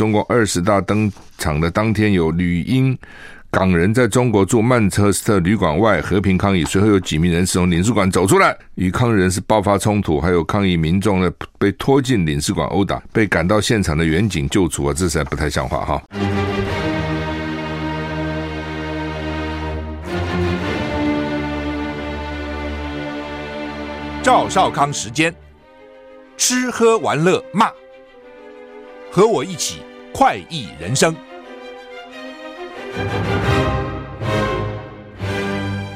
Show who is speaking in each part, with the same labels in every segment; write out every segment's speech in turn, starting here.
Speaker 1: 中国二十大登场的当天，有女英港人在中国驻曼彻斯特旅馆外和平抗议，随后有几名人士从领事馆走出来，与抗议人士爆发冲突，还有抗议民众呢被拖进领事馆殴打，被赶到现场的远警救出啊，这实在不太像话哈。
Speaker 2: 赵少康时间，吃喝玩乐骂，和我一起快意人生。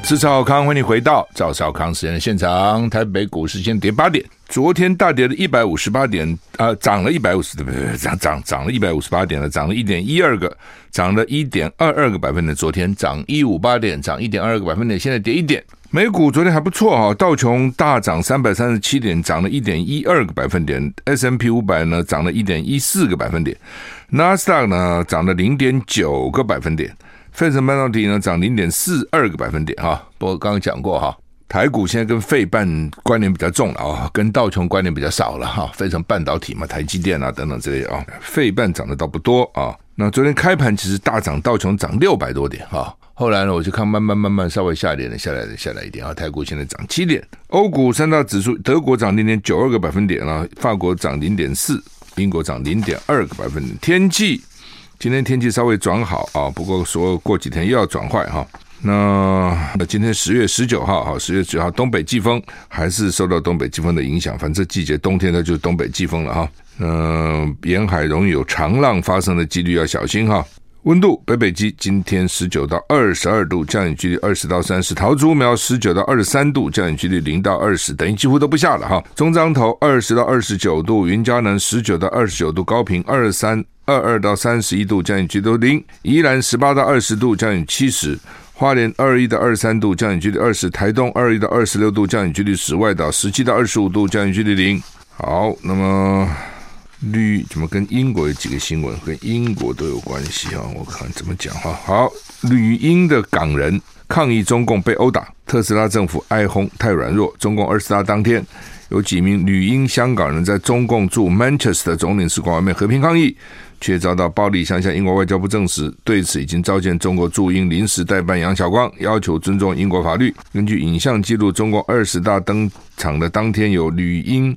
Speaker 1: 是赵少康，欢迎回到赵少康时间的现场。台北股市先跌八点，昨天大跌了一百五十八点，啊、涨了一百五十，对不对？涨涨涨了一百五十八点了，涨了一点一二个，涨了一点二二个百分点。昨天涨一五八点，涨一点二二个百分点，现在跌一点。美股昨天还不错哈，道琼大涨三百三十七点，涨了一点一二个百分点，S M P 五百呢涨了一点一四个百分点；纳斯达克呢涨了零点九个百分点；费城半导体呢涨零点四二个百分点哈。不过刚刚讲过哈，台股现在跟费半关联比较重了啊，跟道琼关联比较少了哈。费城半导体嘛，台积电啊等等之类啊，费半涨的倒不多啊。那昨天开盘其实大涨，道琼涨六百多点哈。后来呢，我就看慢慢慢慢稍微下一点了，下来了，下来一点啊。台股现在涨七点，欧股三大指数，德国涨零点九二个百分点啊，法国涨零点四，英国涨零点二个百分点。天气今天天气稍微转好啊，不过说过几天又要转坏哈。那那今天十月十九号哈，十月九号东北季风还是受到东北季风的影响，反正季节冬天呢就是东北季风了哈。嗯，沿海容易有长浪发生的几率要小心哈。温度北北基今天十九到二十二度，降雨几率二十到三十。桃竹苗十九到二十三度，降雨几率零到二十，等于几乎都不下了哈。中彰投二十到二十九度，云嘉南十九到二十九度，高屏二三二二到三十一度，降雨几率零。宜兰十八到二十度，降雨七十。花莲二一到二三度，降雨几率二十。台东二一到二十六度，降雨几率十。外岛十七到二十五度，降雨几率零。好，那么。绿怎么跟英国有几个新闻跟英国都有关系啊？我看怎么讲哈。好，旅英的港人抗议中共被殴打，特斯拉政府哀轰太软弱。中共二十大当天，有几名旅英香港人在中共驻 Manchester 总领事馆外面和平抗议，却遭到暴力相向。英国外交部证实，对此已经召见中国驻英临时代办杨晓光，要求尊重英国法律。根据影像记录，中共二十大登场的当天，有旅英。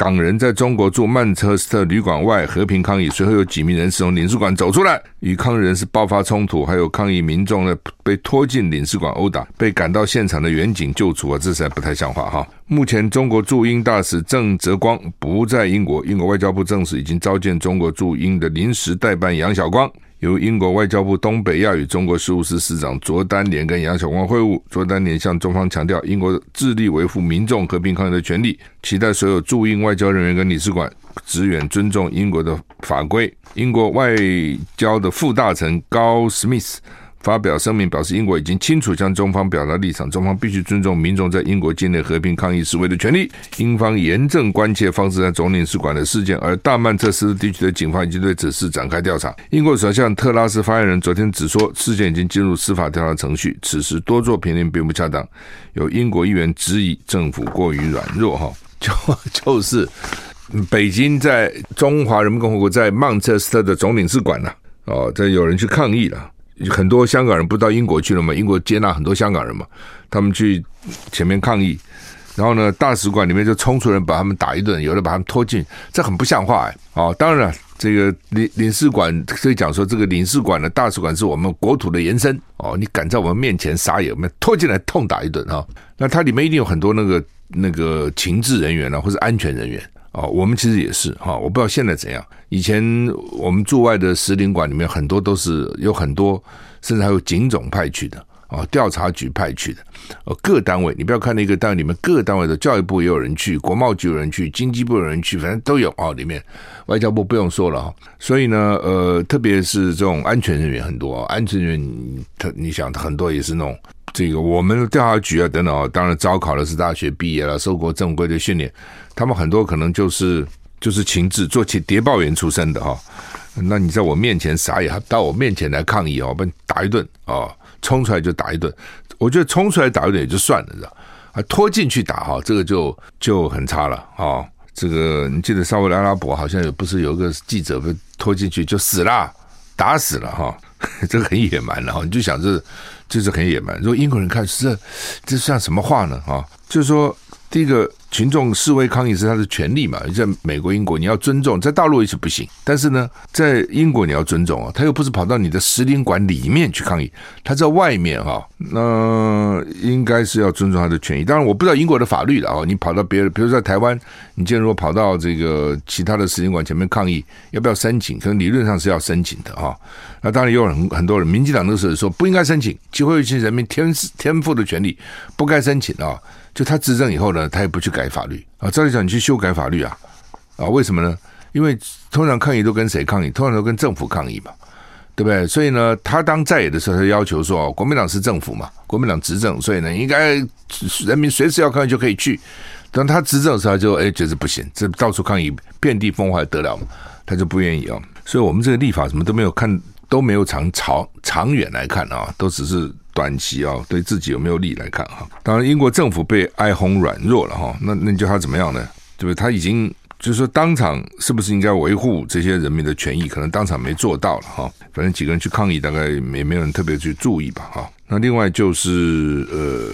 Speaker 1: 港人在中国驻曼彻斯特旅馆外和平抗议，随后有几名人士从领事馆走出来，与抗议人士爆发冲突，还有抗议民众呢被拖进领事馆殴打，被赶到现场的远警救出啊，这实在不太像话哈。目前中国驻英大使郑泽光不在英国，英国外交部证实已经召见中国驻英的临时代办杨晓光。由英国外交部东北亚与中国事务司司长卓丹莲跟杨晓光会晤，卓丹莲向中方强调，英国致力维护民众和平抗议的权利，期待所有驻英外交人员跟领事馆职员尊重英国的法规。英国外交的副大臣高史密斯。发表声明表示，英国已经清楚向中方表达立场，中方必须尊重民众在英国境内和平抗议示威的权利。英方严正关切发生在总领事馆的事件，而大曼彻斯特地区的警方已经对此事展开调查。英国首相特拉斯发言人昨天只说，事件已经进入司法调查程序，此时多做评论并不恰当。有英国议员质疑政府过于软弱，哈，就就是北京在中华人民共和国在曼彻斯特的总领事馆呢，哦，这有人去抗议了。很多香港人不到英国去了嘛？英国接纳很多香港人嘛？他们去前面抗议，然后呢，大使馆里面就冲出人把他们打一顿，有的把他们拖进，这很不像话哎！哦，当然了，这个领领事馆可以讲说，这个领事馆的大使馆是我们国土的延伸哦。你敢在我们面前撒野，我们拖进来痛打一顿哈、哦？那它里面一定有很多那个那个情治人员啊，或者安全人员。哦，我们其实也是哈，我不知道现在怎样。以前我们驻外的使领馆里面很多都是有很多，甚至还有警种派去的啊，调查局派去的。呃，各单位你不要看那个单位里面，各单位的教育部也有人去，国贸局有人去，经济部有人去，反正都有啊。里面外交部不用说了哈。所以呢，呃，特别是这种安全人员很多，安全人员他你想很多也是那种。这个我们调查局啊等等啊，当然招考的是大学毕业了，受过正规的训练，他们很多可能就是就是情治做起谍报员出身的哈。那你在我面前撒野，到我面前来抗议哦，把你打一顿啊，冲出来就打一顿。我觉得冲出来打一顿也就算了，知道啊，拖进去打哈，这个就就很差了啊。这个你记得沙乌地阿拉伯好像有不是有一个记者被拖进去就死了，打死了哈，这个很野蛮了哈，你就想这就是很野蛮。如果英国人看这这像什么话呢哈？就是说第一个。群众示威抗议是他的权利嘛？在美国、英国你要尊重，在大陆也是不行。但是呢，在英国你要尊重啊，他又不是跑到你的使领馆里面去抗议，他在外面哈，那应该是要尊重他的权益。当然，我不知道英国的法律了啊。你跑到别人，比如说在台湾，你既然如果跑到这个其他的使领馆前面抗议，要不要申请？可能理论上是要申请的啊。那当然有很很多人，民进党那时候说不应该申请，机会是人民天天赋的权利，不该申请啊。就他执政以后呢，他也不去改法律啊。照理讲，你去修改法律啊，啊，为什么呢？因为通常抗议都跟谁抗议？通常都跟政府抗议嘛，对不对？所以呢，他当在野的时候，他要求说，国民党是政府嘛，国民党执政，所以呢，应该人民随时要抗议就可以去。等他执政的时候，就哎觉得不行，这到处抗议，遍地风化得了嘛，他就不愿意啊。所以我们这个立法什么都没有看，都没有长长长远来看啊，都只是。短期啊，对自己有没有利来看哈？当然，英国政府被哀轰软弱了哈。那那叫他怎么样呢？对不对？他已经就是说，当场是不是应该维护这些人民的权益？可能当场没做到了哈。反正几个人去抗议，大概也没有人特别去注意吧哈。那另外就是呃，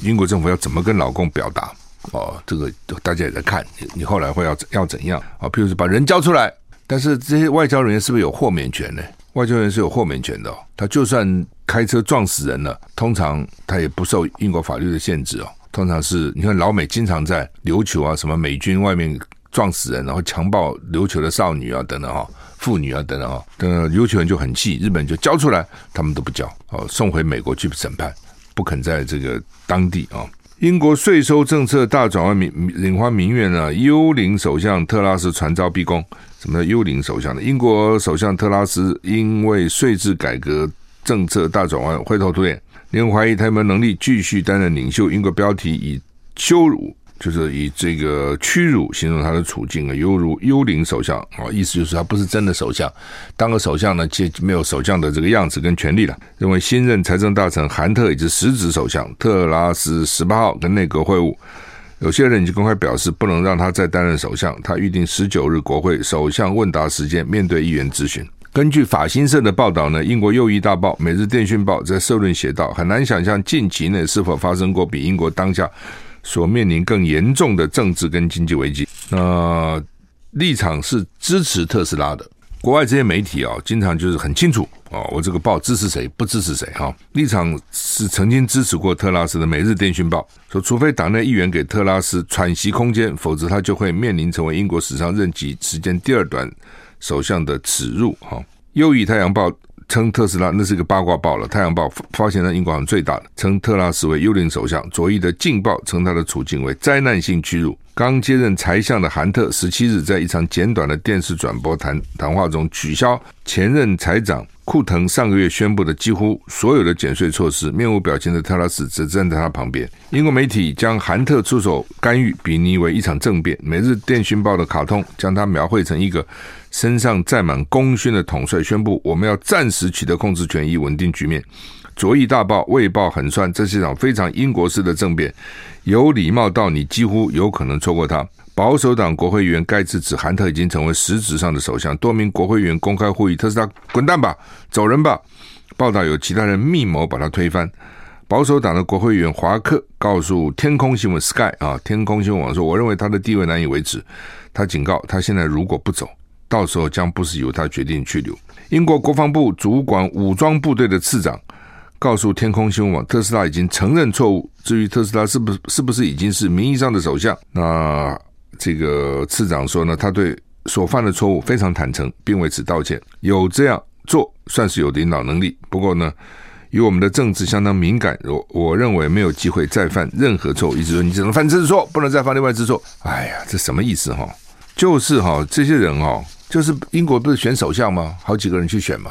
Speaker 1: 英国政府要怎么跟老公表达哦？这个大家也在看，你后来会要要怎样啊？譬如说把人交出来，但是这些外交人员是不是有豁免权呢？外交人员是有豁免权的哦，他就算开车撞死人了，通常他也不受英国法律的限制哦。通常是你看老美经常在琉球啊，什么美军外面撞死人，然后强暴琉球的少女啊等等哈，妇女啊等等哈，等琉球人就很气，日本就交出来，他们都不交哦，送回美国去审判，不肯在这个当地啊。英国税收政策大转弯，民领花民怨呢？幽灵首相特拉斯传召逼宫。什么叫幽灵首相呢？英国首相特拉斯因为税制改革政策大转弯，灰头土脸，令人怀疑他有没有能力继续担任领袖。英国标题以羞辱，就是以这个屈辱形容他的处境啊，犹如幽灵首相啊，意思就是他不是真的首相，当个首相呢，既没有首相的这个样子跟权力了。认为新任财政大臣韩特以及实职首相特拉斯十八号跟内阁会晤。有些人已经公开表示不能让他再担任首相。他预定十九日国会首相问答时间，面对议员质询。根据法新社的报道呢，英国右翼大报《每日电讯报》在社论写道：很难想象近期内是否发生过比英国当下所面临更严重的政治跟经济危机。那、立场是支持特斯拉的。国外这些媒体啊，经常就是很清楚哦，我这个报支持谁，不支持谁哈。立场是曾经支持过特拉斯的《每日电讯报》说，除非党内议员给特拉斯喘息空间，否则他就会面临成为英国史上任期时间第二短首相的耻辱哈。右翼《太阳报》称特斯拉那是一个八卦报了，《太阳报》发现了英国最大的，称特拉斯为幽灵首相。左翼的《镜报》称他的处境为灾难性屈辱。刚接任财相的韩特，十七日在一场简短的电视转播谈谈话中，取消前任财长库腾上个月宣布的几乎所有的减税措施。面无表情的特拉斯则站在他旁边。英国媒体将韩特出手干预比拟为一场政变。每日电讯报的卡通将他描绘成一个身上载满功勋的统帅，宣布我们要暂时取得控制权，以稳定局面。左翼大报《卫报》狠酸，这是一场非常英国式的政变，有礼貌到你几乎有可能错过他。保守党国会议员盖茨指韩特已经成为实质上的首相，多名国会议员公开呼吁特斯拉滚蛋吧，走人吧。报道有其他人密谋把他推翻。保守党的国会议员华克告诉天空新闻 Sky 啊，天空新闻网说，我认为他的地位难以维持。他警告，他现在如果不走，到时候将不是由他决定去留。英国国防部主管武装部队的次长。告诉天空新闻网，特斯拉已经承认错误。至于特斯拉是不是是不是已经是名义上的首相，那这个次长说呢，他对所犯的错误非常坦诚，并为此道歉。有这样做算是有领导能力。不过呢，与我们的政治相当敏感，我我认为没有机会再犯任何错误。意思说，你只能犯这次错，不能再犯另外一次错。哎呀，这什么意思哈？就是哈，这些人哈，就是英国不是选首相吗？好几个人去选嘛。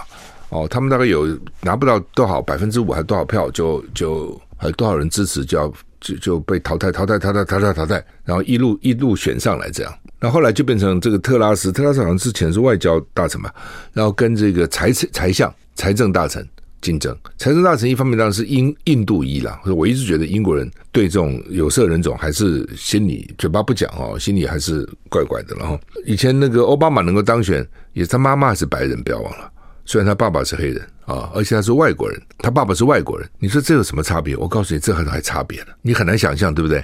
Speaker 1: 哦，他们大概有拿不到多少百分之五还是多少票，就就还有多少人支持，就要就就被淘汰淘汰淘汰淘汰淘汰，然后一路一路选上来这样。那后来就变成这个特拉斯，特拉斯好像之前是外交大臣嘛，然后跟这个财财相财政大臣竞争。财政大臣一方面当然是印印度裔啦，我一直觉得英国人对这种有色人种还是心里嘴巴不讲哦，心里还是怪怪的。然后以前那个奥巴马能够当选，也是他妈妈是白人，不要忘了。虽然他爸爸是黑人啊，而且他是外国人，他爸爸是外国人。你说这有什么差别？我告诉你，这还还差别呢，你很难想象，对不对？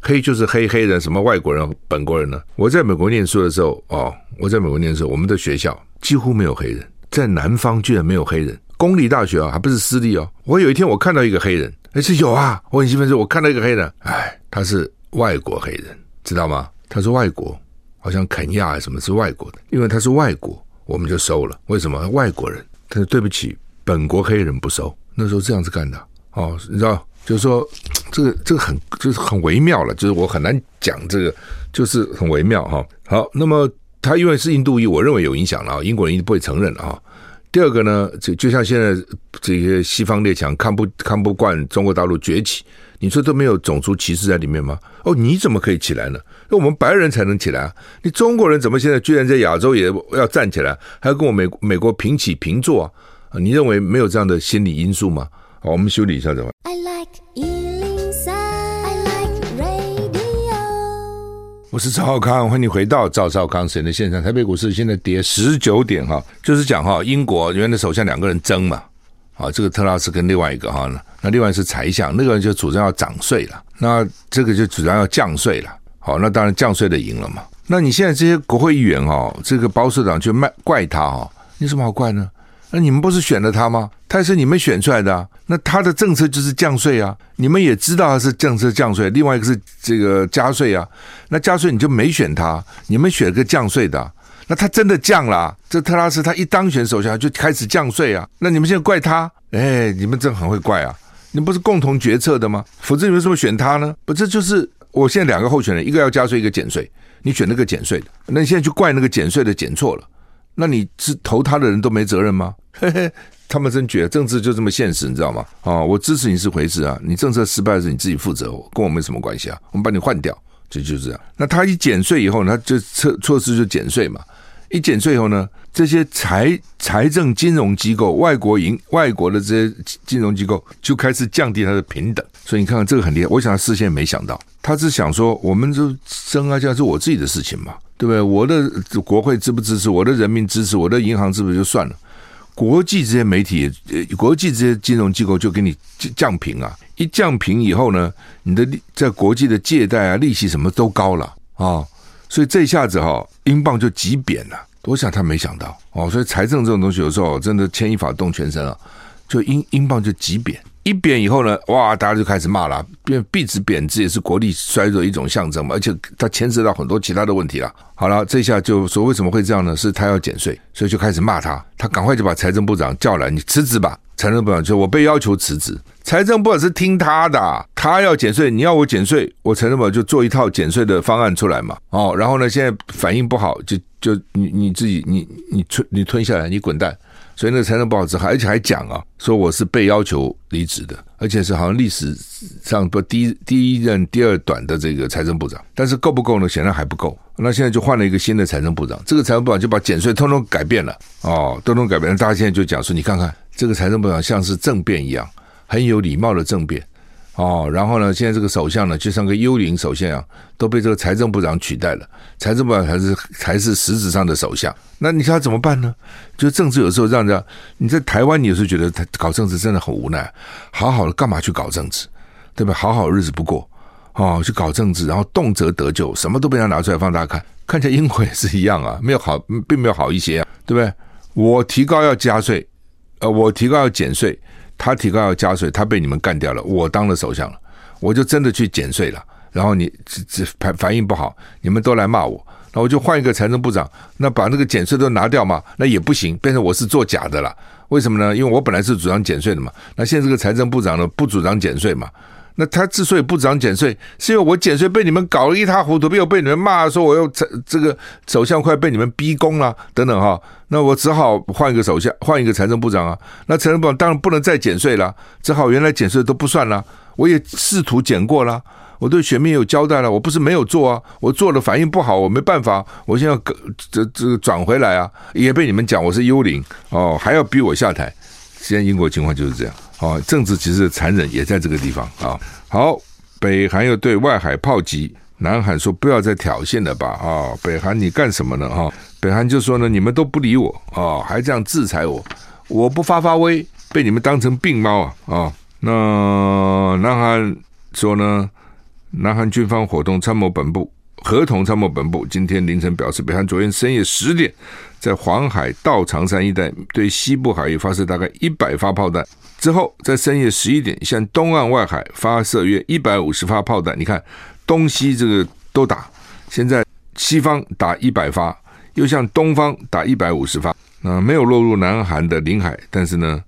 Speaker 1: 黑就是黑黑人，什么外国人、本国人呢？我在美国念书的时候，哦，我在美国念书，我们的学校几乎没有黑人，在南方居然没有黑人。公立大学啊，还不是私立哦。我有一天我看到一个黑人，哎，是有啊，我很兴奋说，我看到一个黑人，哎，他是外国黑人，知道吗？他是外国，好像肯亚什么是外国的，因为他是外国，我们就收了。为什么外国人？他说对不起，本国黑人不收。那时候这样子干的，哦，你知道。就是说，这个这个很就是很微妙了，就是我很难讲这个，就是很微妙哈。好，那么他因为是印度裔，我认为有影响了啊，英国人一定不会承认啊。第二个呢，就就像现在这些西方列强看不看不惯中国大陆崛起，你说都没有种族歧视在里面吗？哦，你怎么可以起来呢？那我们白人才能起来啊，你中国人怎么现在居然在亚洲也要站起来，还要跟我美美国平起平坐啊？你认为没有这样的心理因素吗？好，我们修理一下怎么。I like 我是赵少康，欢迎你回到赵少康时间的现场。台北股市现在跌十九点哈，就是讲哈，英国原来的首相两个人争嘛，啊，这个特拉斯跟另外一个哈，那另外是财相，那个人就主张要涨税了，那这个就主张要降税了。好，那当然降税的赢了嘛。那你现在这些国会议员哦，这个保守党就卖怪他哦，有什么好怪呢？那你们不是选了他吗？他也是你们选出来的啊。那他的政策就是降税啊。你们也知道他是政策降税，另外一个是这个加税啊。那加税你就没选他，你们选了个降税的。那他真的降了。这特拉斯他一当选首相就开始降税啊。那你们现在怪他？哎，你们真很会怪啊。你们不是共同决策的吗？否则你为什么选他呢？不，这就是我现在两个候选人，一个要加税，一个减税。你选那个减税的，那你现在就怪那个减税的减错了。那你是投他的人都没责任吗？嘿嘿，他们真觉得政治就这么现实，你知道吗？哦，我支持你是回事啊，你政策失败是你自己负责，跟我没什么关系啊。我们把你换掉，就就这样。那他一减税以后呢，他就措措施就减税嘛。一减税以后呢，这些财财政金融机构、外国银、外国的这些金融机构就开始降低它的平等。所以你看看这个很厉害，我想他事先没想到，他是想说，我们就争啊，这样是我自己的事情嘛。对不对？我的国会支不支持？我的人民支持？我的银行支不支持就算了。国际这些媒体、国际这些金融机构就给你降平啊！一降平以后呢，你的在国际的借贷啊、利息什么都高了啊、所以这一下子哈，英镑就急贬了。我想他没想到哦，所以财政这种东西有时候真的牵一发动全身啊，就英英镑就急贬。一贬以后呢，哇，大家就开始骂了。变币值贬值也是国力衰弱一种象征嘛，而且它牵涉到很多其他的问题了。好了，这下就说为什么会这样呢？是他要减税，所以就开始骂他。他赶快就把财政部长叫来，你辞职吧。财政部长就我被要求辞职。财政部长是听他的，他要减税，你要我减税，我财政部长就做一套减税的方案出来嘛。哦，然后呢，现在反应不好，就就你你自己你你吞你吞下来，你滚蛋。所以那财政部长之后，而且还讲啊，说我是被要求离职的，而且是好像历史上不第一第一任第二短的这个财政部长，但是够不够呢？显然还不够。那现在就换了一个新的财政部长，这个财政部长就把减税通通改变了哦，通通改变了。大家现在就讲说，你看看这个财政部长像是政变一样，很有礼貌的政变。哦，然后呢，现在这个首相呢，就像个幽灵首相一样，都被这个财政部长取代了。财政部长才是才是实质上的首相。那你想怎么办呢？就政治有时候让人家，你在台湾，你有时候觉得他搞政治真的很无奈。好好的干嘛去搞政治，对吧？好好日子不过，哦，去搞政治，然后动辄得咎，什么都被他拿出来放大看。看起来英国也是一样啊，没有好，并没有好一些啊，对不对？我提高要加税，呃，我提高要减税。他提高要加税，他被你们干掉了。我当了首相了，我就真的去减税了。然后你这这反反应不好，你们都来骂我，那我就换一个财政部长，那把那个减税都拿掉嘛？那也不行，变成我是做假的了。为什么呢？因为我本来是主张减税的嘛。那现在这个财政部长呢，不主张减税嘛？那他之所以不主张减税，是因为我减税被你们搞得一塌糊涂，又被你们骂说我又这这个首相快被你们逼宫了等等哈。那我只好换一个首相，换一个财政部长啊。那财政部长当然不能再减税了，只好原来减税都不算了。我也试图减过了，我对选民有交代了。我不是没有做啊，我做了反应不好，我没办法，我现在这这转回来啊，也被你们讲我是幽灵哦，还要逼我下台。现在英国情况就是这样。啊，政治其实残忍也在这个地方啊。好，北韩又对外海炮击，南韩说不要再挑衅了吧？啊，北韩你干什么呢？哈，北韩就说呢，你们都不理我啊，还这样制裁我，我不发发威，被你们当成病猫啊啊！那南韩说呢，南韩军方活动参谋本部。合同参谋本部今天凌晨表示，北韩昨天深夜十点，在黄海到长山一带对西部海域发射大概一百发炮弹，之后在深夜十一点向东岸外海发射约一百五十发炮弹。你看，东西这个都打，现在西方打一百发，又向东方打一百五十发，那没有落入南韩的领海，但是呢，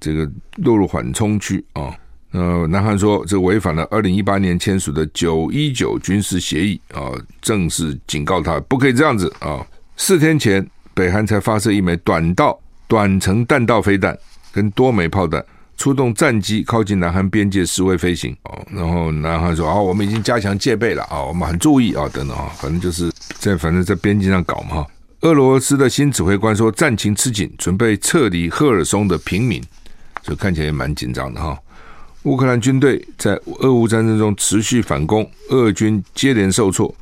Speaker 1: 这个落入缓冲区啊。呃，南韩说这违反了二零一八年签署的九一九军事协议啊，正式警告他不可以这样子啊。四天前，北韩才发射一枚短道短程弹道飞弹跟多枚炮弹，出动战机靠近南韩边界示威飞行哦。然后南韩说啊，我们已经加强戒备了啊，我们很注意啊，等等啊，反正就是在反正在边境上搞嘛。俄罗斯的新指挥官说，战情吃紧，准备撤离赫尔松的平民，就看起来也蛮紧张的哈。乌克兰军队在俄乌战争中持续反攻，俄军接连受挫。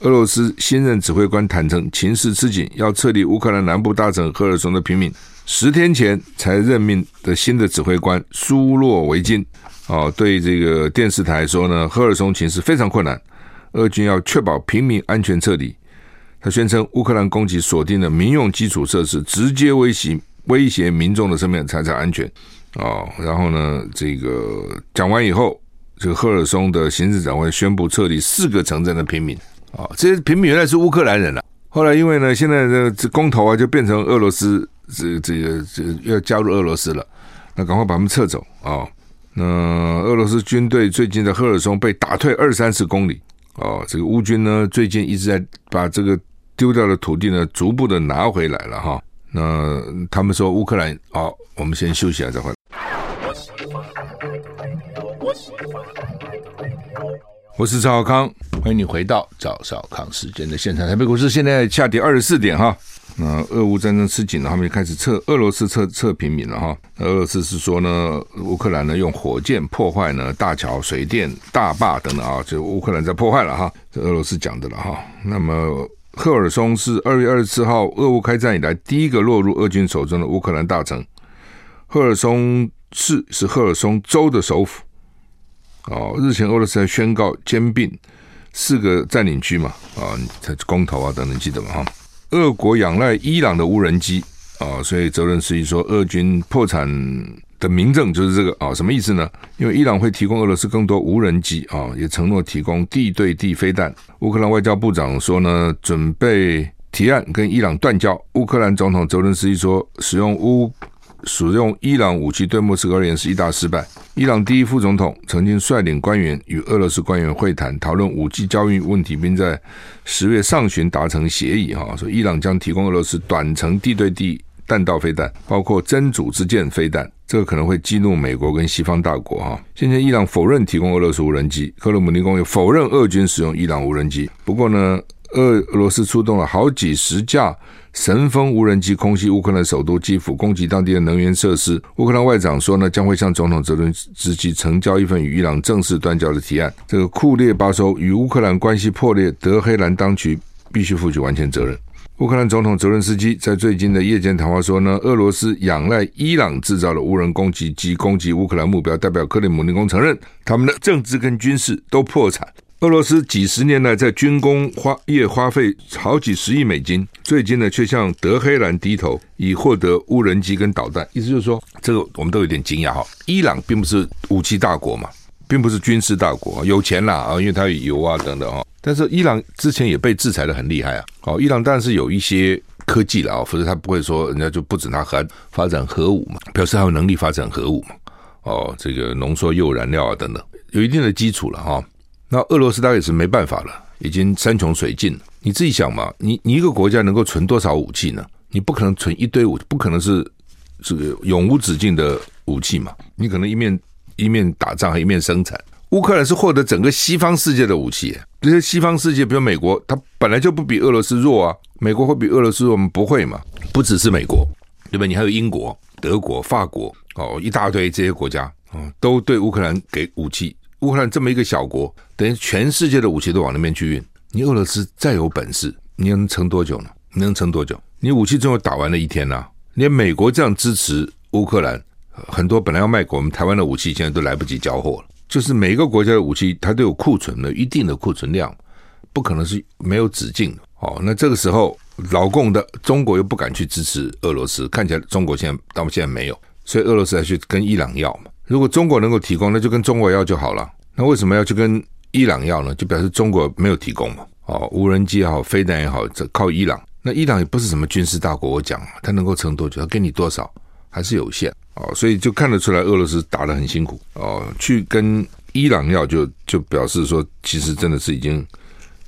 Speaker 1: 俄罗斯新任指挥官坦承，情势吃紧，要撤离乌克兰南部大城赫尔松的平民。十天前才任命的新的指挥官苏洛维金，哦，对这个电视台说呢，赫尔松情势非常困难，俄军要确保平民安全撤离。他宣称，乌克兰攻击锁定了民用基础设施，直接威胁威胁民众的生命财产安全。哦，然后呢，这个讲完以后，这个赫尔松的行政长官宣布撤离四个城镇的平民。啊、这些平民原来是乌克兰人了、后来因为呢，现在这这公投啊，就变成俄罗斯这这个这要加入俄罗斯了，那赶快把他们撤走啊、那俄罗斯军队最近在赫尔松被打退二三十公里。哦，这个乌军呢，最近一直在把这个丢掉的土地呢，逐步的拿回来了哈。那他们说乌克兰，好，我们先休息一下再回来。我是赵少康，欢迎你回到赵少康时间的现场。台北股市现在下跌二十四点哈。那俄乌战争吃紧了，他们就开始撤俄罗斯撤撤平民了哈。俄罗斯是说呢，乌克兰呢用火箭破坏呢大桥、水电、大坝等等啊，就乌克兰在破坏了哈。这俄罗斯讲的了哈。那么。赫尔松是二月二十四号俄乌开战以来第一个落入俄军手中的乌克兰大城。赫尔松市是赫尔松州的首府。哦，日前俄罗斯还宣告兼并四个占领区嘛？啊，才公投啊等等，记得吗？哈，俄国仰赖伊朗的无人机啊，所以泽伦斯基说俄军破产。的明证就是这个啊，什么意思呢？因为伊朗会提供俄罗斯更多无人机啊，也承诺提供地对地飞弹。乌克兰外交部长说呢，准备提案跟伊朗断交。乌克兰总统泽伦斯基说，使用乌使用伊朗武器对莫斯科而言是一大失败。伊朗第一副总统曾经率领官员与俄罗斯官员会谈，讨论武器交易问题，并在十月上旬达成协议哈，说伊朗将提供俄罗斯短程地对地弹道飞弹，包括真主之剑飞弹。这个可能会激怒美国跟西方大国哈。现在伊朗否认提供俄罗斯无人机，克鲁姆林宫也否认俄军使用伊朗无人机。不过呢，俄俄罗斯出动了好几十架神风无人机空袭乌克兰首都基辅，攻击当地的能源设施。乌克兰外长说呢，将会向总统泽伦斯基呈交一份与伊朗正式断交的提案。这个库列巴说与乌克兰关系破裂，德黑兰当局必须负起完全责任。乌克兰总统泽伦斯基在最近的夜间谈话说呢，俄罗斯仰赖伊朗制造的无人攻击机攻击乌克兰目标，代表克里姆林宫承认他们的政治跟军事都破产。俄罗斯几十年来在军工花业花费好几十亿美金，最近呢却向德黑兰低头，以获得无人机跟导弹。意思就是说，这个我们都有点惊讶哈。伊朗并不是武器大国嘛，并不是军事大国，有钱啦啊，因为它有油啊等等哈。但是伊朗之前也被制裁得很厉害啊！哦，伊朗当然是有一些科技了啊，否则他不会说人家就不准他核发展核武嘛，表示他有能力发展核武嘛。哦，这个浓缩铀燃料啊等等，有一定的基础了哈。那俄罗斯当然也是没办法了，已经山穷水尽了。你自己想嘛，你你一个国家能够存多少武器呢？你不可能存一堆武，不可能是这个永无止境的武器嘛。你可能一面一面打仗，一面生产。乌克兰是获得整个西方世界的武器，这些西方世界，比如美国，它本来就不比俄罗斯弱啊。美国会比俄罗斯弱吗？不会嘛？不只是美国，对吧？你还有英国，德国、法国哦，一大堆这些国家哦，都对乌克兰给武器。乌克兰这么一个小国，等于全世界的武器都往那边去运。你俄罗斯再有本事，你能撑多久呢？你能撑多久？你武器最后打完了一天呐、啊！连美国这样支持乌克兰，很多本来要卖给我们台湾的武器，现在都来不及交货了。就是每一个国家的武器，它都有库存的，一定的库存量，不可能是没有止境的。哦，那这个时候，老共的中国又不敢去支持俄罗斯，看起来中国现在到现在没有，所以俄罗斯还去跟伊朗要嘛。如果中国能够提供，那就跟中国要就好了。那为什么要去跟伊朗要呢？就表示中国没有提供嘛。哦，无人机也好，飞弹也好，这靠伊朗。那伊朗也不是什么军事大国，我讲，它能够撑多久？它给你多少？还是有限。哦，所以就看得出来，俄罗斯打得很辛苦。哦，去跟伊朗要就，就表示说，其实真的是已经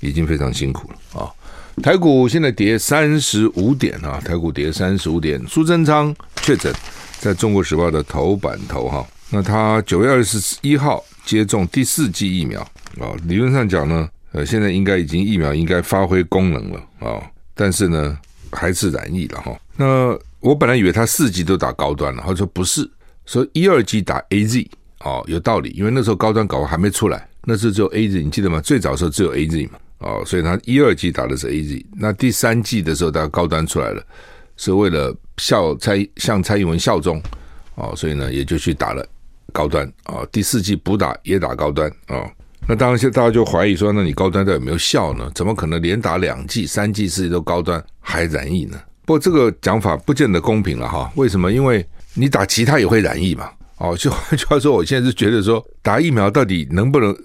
Speaker 1: 已经非常辛苦了。啊、哦，台股现在跌三十五点啊，台股跌三十五点。苏贞昌确诊。在中国时报的头版头哈，那他九月二十一号接种第四剂疫苗啊，理论上讲呢，呃，现在应该已经疫苗应该发挥功能了啊，但是呢，还是染疫了哈。那我本来以为他四剂都打高端了，他说不是，说一二剂打 AZ 哦，有道理，因为那时候高端搞还没出来，那时候只有 AZ，你记得吗？最早的时候只有 AZ 嘛，哦，所以他一二剂打的是 AZ，那第三剂的时候，他高端出来了。是为了效蔡向蔡英文效忠哦，所以呢也就去打了高端啊、第四季补打也打高端啊、那当然现大家就怀疑说，那你高端到底有没有效呢？怎么可能连打两剂、三剂、四剂都高端还染疫呢？不过这个讲法不见得公平了哈。为什么？因为你打其他也会染疫嘛。哦，就换句话说，我现在是觉得说，打疫苗到底能不能？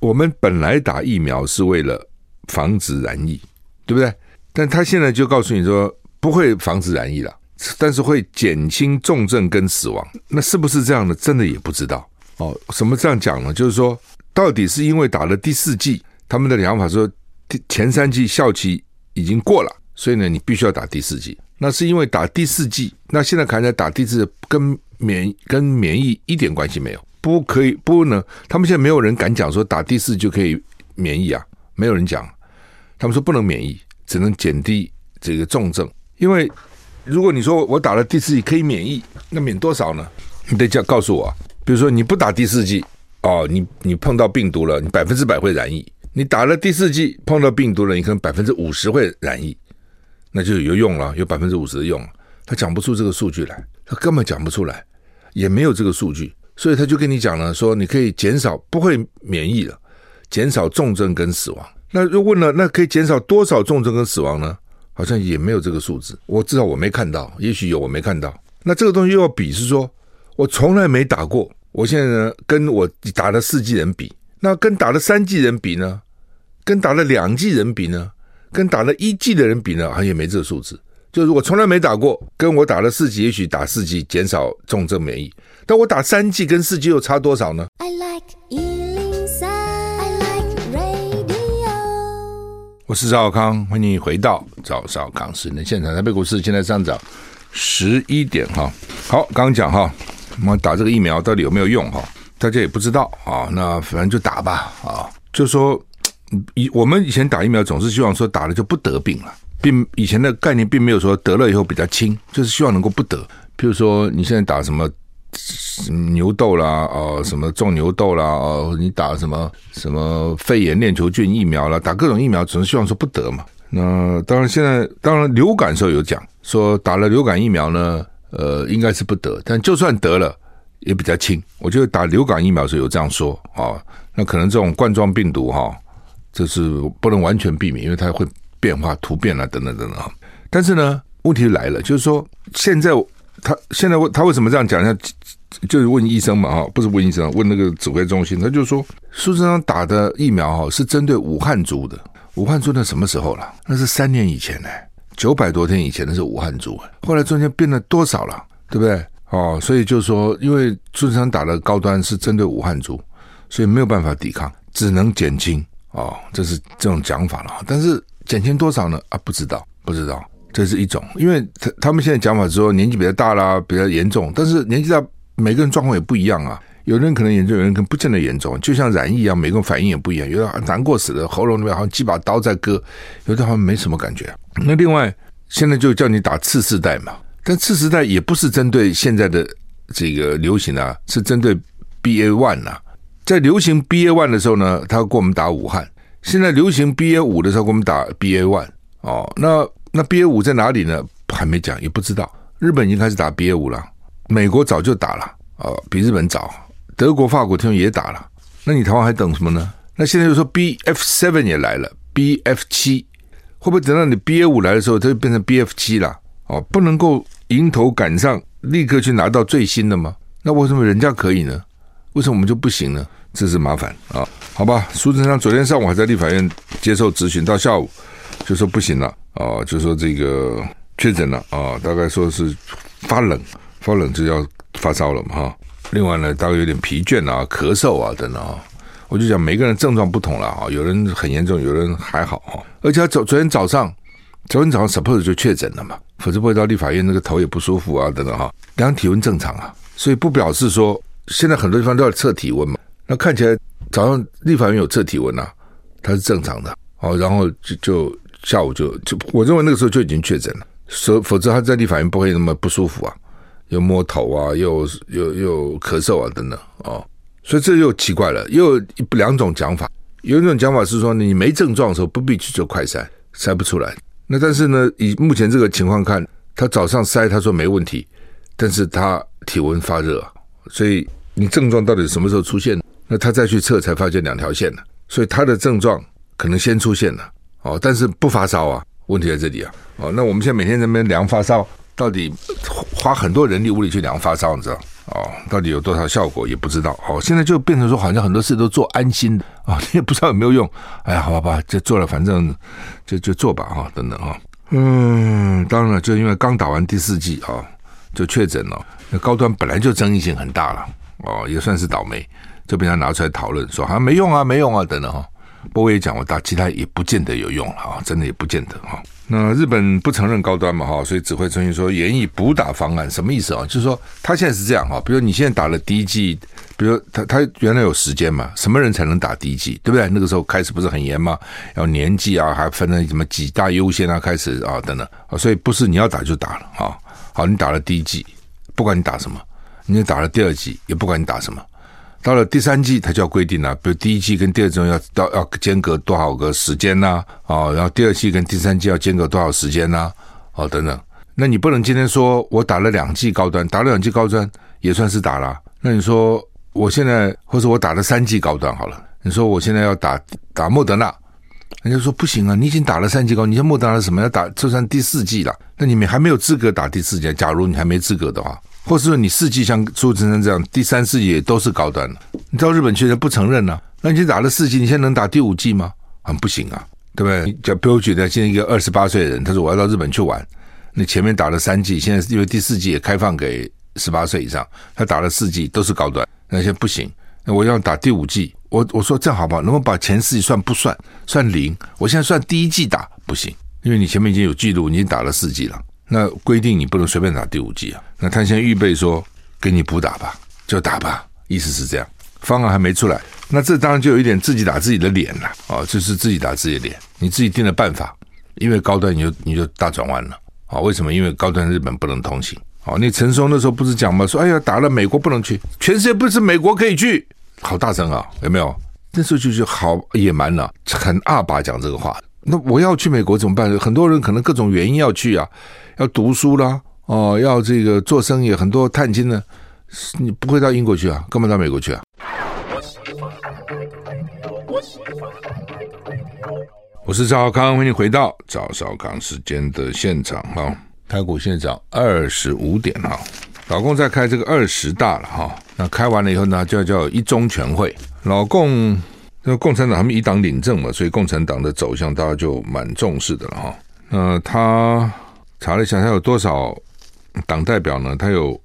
Speaker 1: 我们本来打疫苗是为了防止染疫，对不对？但他现在就告诉你说。不会防止染疫了，但是会减轻重症跟死亡。那是不是这样的？真的也不知道哦。什么这样讲呢？就是说，到底是因为打了第四剂，他们的疗法说第前三剂效期已经过了，所以呢，你必须要打第四剂。那是因为打第四剂，那现在看起来打第四跟免跟免疫一点关系没有，不可以不能。他们现在没有人敢讲说打第四就可以免疫啊，没有人讲。他们说不能免疫，只能减低这个重症。因为如果你说我打了第四剂可以免疫，那免多少呢？你得叫告诉我，比如说你不打第四剂，哦，你你碰到病毒了，你百分之百会染疫；你打了第四剂碰到病毒了，你可能百分之五十会染疫，那就有用了，有百分之五十的用。他讲不出这个数据来，他根本讲不出来，也没有这个数据，所以他就跟你讲了，说你可以减少不会免疫了，减少重症跟死亡。那就问了，那可以减少多少重症跟死亡呢？好像也没有这个数字，我至少我没看到，也许有我没看到。那这个东西又要比，是说我从来没打过，我现在呢跟我打了四剂人比，那跟打了三剂人比呢，跟打了两剂人比呢，跟打了一剂的人比呢，好像也没这个数字。就是我从来没打过，跟我打了四剂，也许打四剂减少重症免疫，但我打三剂跟四剂又差多少呢 i like？我是赵小康，欢迎你回到赵少康时间的现场。台北股市现在上涨十一点哈。好，刚刚讲哈，我们打这个疫苗到底有没有用哈？大家也不知道啊。那反正就打吧啊。就说以我们以前打疫苗总是希望说打了就不得病了，并以前的概念并没有说得了以后比较轻，就是希望能够不得。譬如说你现在打什么？牛痘啦，哦，什么种牛痘啦，哦，你打什么什么肺炎链球菌疫苗啦，打各种疫苗，总是希望说不得嘛。那当然，现在当然流感时候有讲说打了流感疫苗呢，呃，应该是不得，但就算得了也比较轻。我觉得打流感疫苗时候有这样说啊，那可能这种冠状病毒哈，就是不能完全避免，因为它会变化突变啊，等等等等。但是呢，问题来了，就是说现在。他现在问他为什么这样讲？他就是问医生嘛，哈，不是问医生，问那个指挥中心。他就说，苏贞昌打的疫苗哈是针对武汉株的。武汉株那什么时候了？那是三年以前呢，九百多天以前那是武汉株。后来中间变了多少了？对不对？哦，所以就是说，因为苏贞昌打的高端是针对武汉株，所以没有办法抵抗，只能减轻。哦，这是这种讲法了。但是减轻多少呢？啊，不知道，不知道。这是一种，因为他他们现在讲法是说年纪比较大啦，比较严重，但是年纪大每个人状况也不一样啊。有人可能严重，有人可能不见得严重，就像染疫一样，每个人反应也不一样。有的难过死了，喉咙里面好像几把刀在割，有的好像没什么感觉。那另外现在就叫你打次世代嘛，但次世代也不是针对现在的这个流行啊，是针对 BA one 呐、啊。在流行 BA one 的时候呢，他要给我们打武汉；现在流行 BA 五的时候，给我们打 BA one。哦，那那 BA 五在哪里呢？还没讲，也不知道。日本已经开始打 BA 五了，美国早就打了啊、比日本早。德国、法国听说也打了，那你台湾还等什么呢？那现在又说 BF seven 也来了，BF 七会不会等到你 BA 五来的时候，它就变成 BF 七了？哦，不能够迎头赶上，立刻去拿到最新的吗？那为什么人家可以呢？为什么我们就不行呢？这是麻烦啊、好吧，苏贞昌昨天上午还在立法院接受质询，到下午就说不行了啊、哦，就说这个确诊了啊、大概说是发冷，发冷就要发烧了嘛哈。另外呢，大概有点疲倦啊、咳嗽啊等等啊。我就讲每个人症状不同了啊，有人很严重，有人还好啊。而且他昨昨天早上，昨天早上 suppose 就确诊了嘛，否则不会到立法院那个头也不舒服啊等等哈。量体温正常啊，所以不表示说现在很多地方都要测体温嘛。那看起来早上立法院有测体温啊，它是正常的哦。然后就就下午就就我认为那个时候就已经确诊了，所否则他在立法院不会那么不舒服啊。又摸头啊，又又又咳嗽啊，等等哦，所以这又奇怪了，又有两种讲法。有一种讲法是说，你没症状的时候不必去做快筛，筛不出来。那但是呢，以目前这个情况看，他早上筛他说没问题，但是他体温发热，所以你症状到底什么时候出现？那他再去测才发现两条线了，所以他的症状可能先出现了哦，但是不发烧啊，问题在这里啊。哦，那我们现在每天在那边量发烧。到底花很多人力物力去量发烧，你知道哦？到底有多少效果也不知道哦。现在就变成说，好像很多事都做安心的啊，你、也不知道有没有用。哎呀，好吧，就做了，反正就就做吧哈、哦，等等哈、哦。嗯，当然了，就因为刚打完第四剂啊、哦，就确诊了。那高端本来就争议性很大了哦，也算是倒霉，就被他拿出来讨论，说好像没用啊，没用啊，等等哈。不过也讲，我打其他也不见得有用了啊，真的也不见得哈。那日本不承认高端嘛哈，所以指挥中心说研议补打方案，什么意思啊？就是说他现在是这样哈，比如你现在打了第一剂，比如他他原来有时间嘛，什么人才能打第一剂，对不对？那个时候开始不是很严吗？要年纪啊，还分了什么几大优先啊，开始啊等等，所以不是你要打就打了啊。好，你打了第一剂，不管你打什么，你打了第二剂，也不管你打什么。到了第三季，它就要规定了，比如第一季跟第二季要到要间隔多少个时间呐？啊，然后第二季跟第三季要间隔多少时间呐？哦，等等。那你不能今天说我打了两剂高端，打了两剂高端也算是打了。那你说我现在或者我打了三剂高端好了，你说我现在要打打莫德纳，人家说不行啊，你已经打了三级高，你像莫德纳什么要打就算第四季了，那你们还没有资格打第四季。假如你还没资格的话。或是说你四季像苏贞昌这样，第三四季也都是高端的，你到日本去人不承认呢、那你打了四季，你现在能打第五季吗？啊，不行啊，对不对？就比如举的现在一个二十八岁的人，他说我要到日本去玩，那前面打了三季，现在因为第四季也开放给十八岁以上，他打了四季都是高端，那现在不行，那我要打第五季，我我说这样好不好？能不能把前四季算不算？算零？我现在算第一季打不行，因为你前面已经有记录，你已经打了四季了。那规定你不能随便打第五季啊！那他现在预备说给你补打吧，就打吧，意思是这样。方案还没出来，那这当然就有一点自己打自己的脸了啊！就是自己打自己的脸，你自己定了办法，因为高端你就你就大转弯了啊！为什么？因为高端日本不能通行哦！那陈松那时候不是讲吗？说哎呀，打了美国不能去，全世界不是美国可以去，好大声啊！有没有？那时候就就好野蛮了，很二把讲这个话。那我要去美国怎么办？很多人可能各种原因要去啊。要读书啦，哦，要这个做生意，很多探亲呢，你不会到英国去啊？干嘛到美国去啊？我是赵少康，欢迎回到赵少康时间的现场哈。台股现在涨二十五点哈，老共在开这个二十大了哈。那开完了以后呢，就要叫一中全会。老共那共产党他们一党领政嘛，所以共产党的走向大家就蛮重视的了哈。那他。查了一下，他有多少党代表呢？他有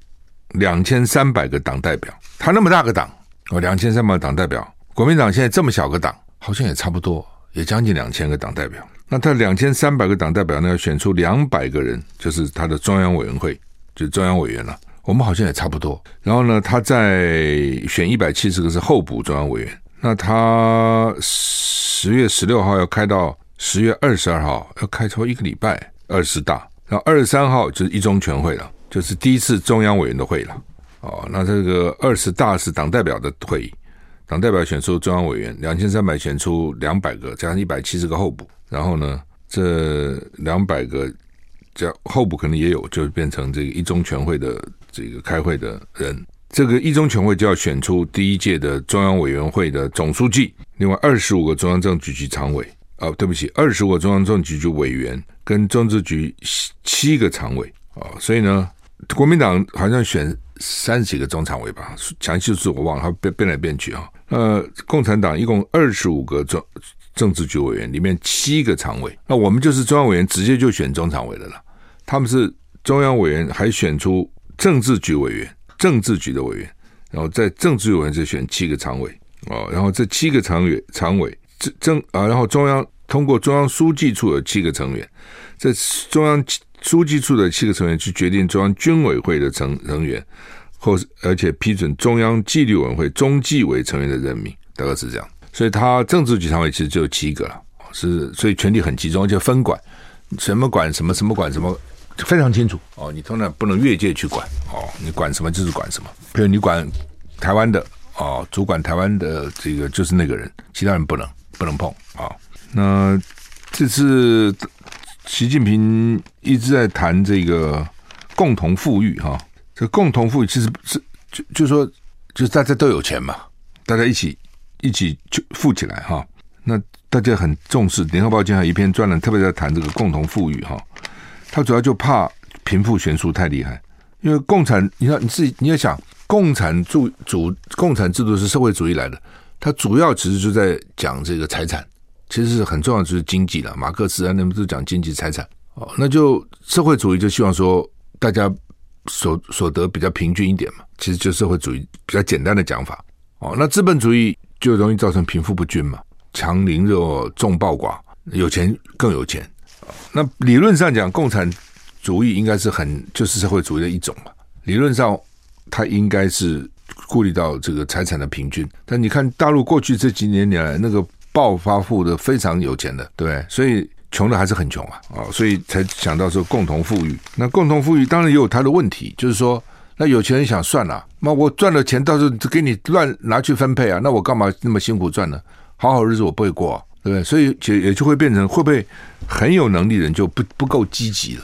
Speaker 1: 两千三百个党代表。他那么大个党，哦，两千三百个党代表。国民党现在这么小个党，好像也差不多，也将近两千个党代表。那他两千三百个党代表呢，要选出两百个人，就是他的中央委员会，就中央委员了。我们好像也差不多。然后呢，他在选一百七十个是候补中央委员。那他十月十六号要开到十月二十二号，要开超一个礼拜二十大。然后二十三号就是一中全会了，就是第一次中央委员的会了。哦，那这个二十大是党代表的会议，党代表选出中央委员两千三百选出两百个，加上一百七十个候补，然后呢，这两百个加候补可能也有，就变成这个一中全会的这个开会的人。这个一中全会就要选出第一届的中央委员会的总书记，另外二十五个中央政治局常委，哦，对不起，二十五个中央政治局委员跟政治局七七个常委，哦，所以呢，国民党好像选三十几个中常委吧，详细数我忘了，他变变来变去啊。呃，共产党一共二十五个中政治局委员，里面七个常委，那我们就是中央委员，直接就选中常委的了。他们是中央委员，还选出政治局委员。政治局的委员，然后在政治委员就选七个常委哦，然后这七个常委常委政政啊，然后中央通过中央书记处的七个成员，这中央书记处的七个成员去决定中央军委会的成成员，或而且批准中央纪律委员会中纪委成员的任命，大概是这样。所以他政治局常委其实就有七个了，是所以权力很集中，就分管什么管什么，什么管什么。非常清楚哦，你通常不能越界去管哦，你管什么就是管什么。比如你管台湾的哦，主管台湾的这个就是那个人，其他人不能不能碰啊、哦。那这次习近平一直在谈这个共同富裕哈、这共同富裕其实是就就说就是大家都有钱嘛，大家一起一起就富起来哈、那大家很重视，《联合报》今天还有一篇专栏，特别在谈这个共同富裕哈。他主要就怕贫富悬殊太厉害，因为共产，你看你自己你要想，共产主主共产制度是社会主义来的，它主要其实就在讲这个财产，其实是很重要就是经济了。马克思啊，那们都讲经济财产哦，那就社会主义就希望说大家所所得比较平均一点嘛，其实就社会主义比较简单的讲法哦。那资本主义就容易造成贫富不均嘛，强凌弱，众暴寡，有钱更有钱。那理论上讲，共产主义应该是很就是社会主义的一种嘛。理论上，它应该是顾虑到这个财产的平均。但你看大陆过去这几年年来，那个暴发户的非常有钱的，对？所以穷的还是很穷啊，啊，所以才想到说共同富裕。那共同富裕当然也有它的问题，就是说，那有钱人想算了，那我赚了钱到时候给你乱拿去分配啊，那我干嘛那么辛苦赚呢？好好日子我不会过。对不对？所以就也就会变成会不会很有能力的人就不不够积极了？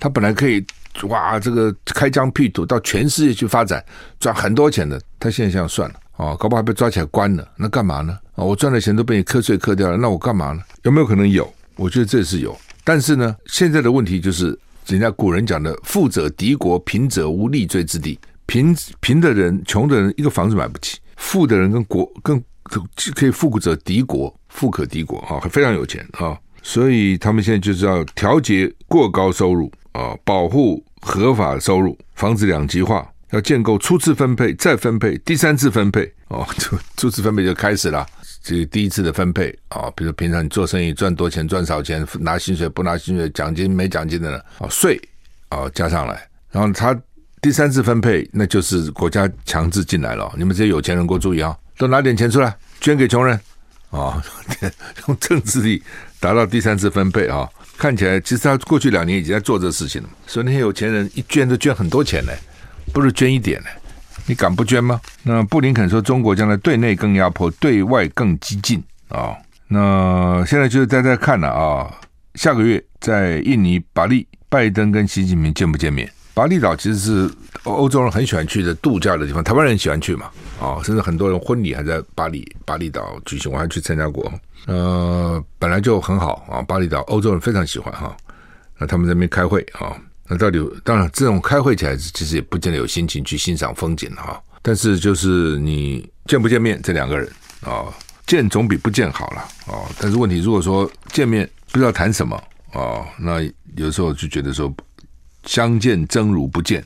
Speaker 1: 他本来可以哇，这个开疆辟土到全世界去发展，赚很多钱的，他现在这样算了啊，搞不好被抓起来关了，那干嘛呢？啊，我赚的钱都被你课税课掉了，那我干嘛呢？有没有可能有？我觉得这是有，但是呢，现在的问题就是人家古人讲的“富者敌国，贫者无立锥之地”。贫贫的人、穷的人一个房子买不起，富的人跟国跟可以富者敌国。富可敌国啊，非常有钱啊，所以他们现在就是要调节过高收入啊，保护合法收入，防止两极化，要建构初次分配、再分配、第三次分配哦，初初次分配就开始了，这第一次的分配啊，比如平常你做生意赚多钱赚少钱，拿薪水不拿薪水，奖金没奖金的呢，啊税啊加上来，然后他第三次分配那就是国家强制进来了，你们这些有钱人给我注意啊，都拿点钱出来捐给穷人。啊，用政治力达到第三次分配啊！看起来其实他过去两年已经在做这事情了。所以那些有钱人一捐都捐很多钱呢，不是捐一点呢？你敢不捐吗？那布林肯说，中国将来对内更压迫，对外更激进啊！那现在就是大家看了啊，下个月在印尼巴厘，拜登跟习近平见不见面？巴厘岛其实是欧洲人很喜欢去的度假的地方，台湾人喜欢去嘛，啊，甚至很多人婚礼还在巴厘巴厘岛举行，我还去参加过。呃，本来就很好啊，巴厘岛欧洲人非常喜欢哈。那他们在那边开会啊，那到底当然这种开会起来其实也不见得有心情去欣赏风景哈。但是就是你见不见面这两个人啊，见总比不见好了啊。但是问题如果说见面不知道谈什么啊，那有时候就觉得说。相见真如不见，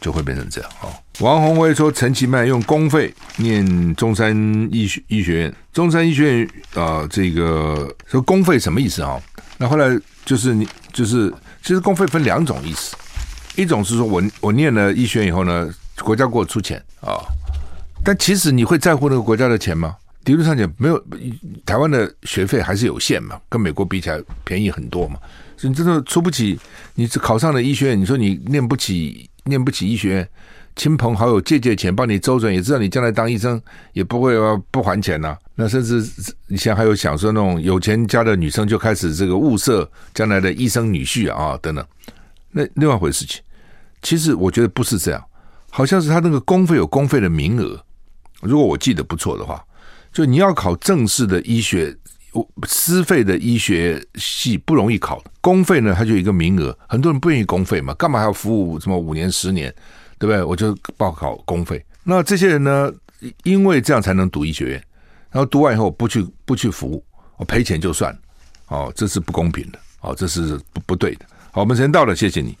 Speaker 1: 就会变成这样啊！王宏威说，陈其迈用公费念中山医学医学院，中山医学院啊、这个说公费什么意思啊？那后来就是你就是，其实公费分两种意思，一种是说我我念了医学院以后呢，国家给我出钱啊，但其实你会在乎那个国家的钱吗？理论上讲没有，台湾的学费还是有限嘛，跟美国比起来便宜很多嘛。你真的出不起，你考上了医学院，你说你念不起，念不起医学院，亲朋好友借借钱帮你周转，也知道你将来当医生也不会不还钱呐、那甚至以前还有想说那种有钱家的女生就开始这个物色将来的医生女婿啊等等，那另外一回事情。其实我觉得不是这样，好像是他那个公费有公费的名额。如果我记得不错的话，就你要考正式的医学。私费的医学系不容易考，公费呢，它就一个名额，很多人不愿意公费嘛，干嘛还要服务什么五年十年，对不对？我就报考公费。那这些人呢，因为这样才能读医学院，然后读完以后不去不去服务，我赔钱就算，哦，这是不公平的，哦，这是不不对的。好，我们时间到了，谢谢你。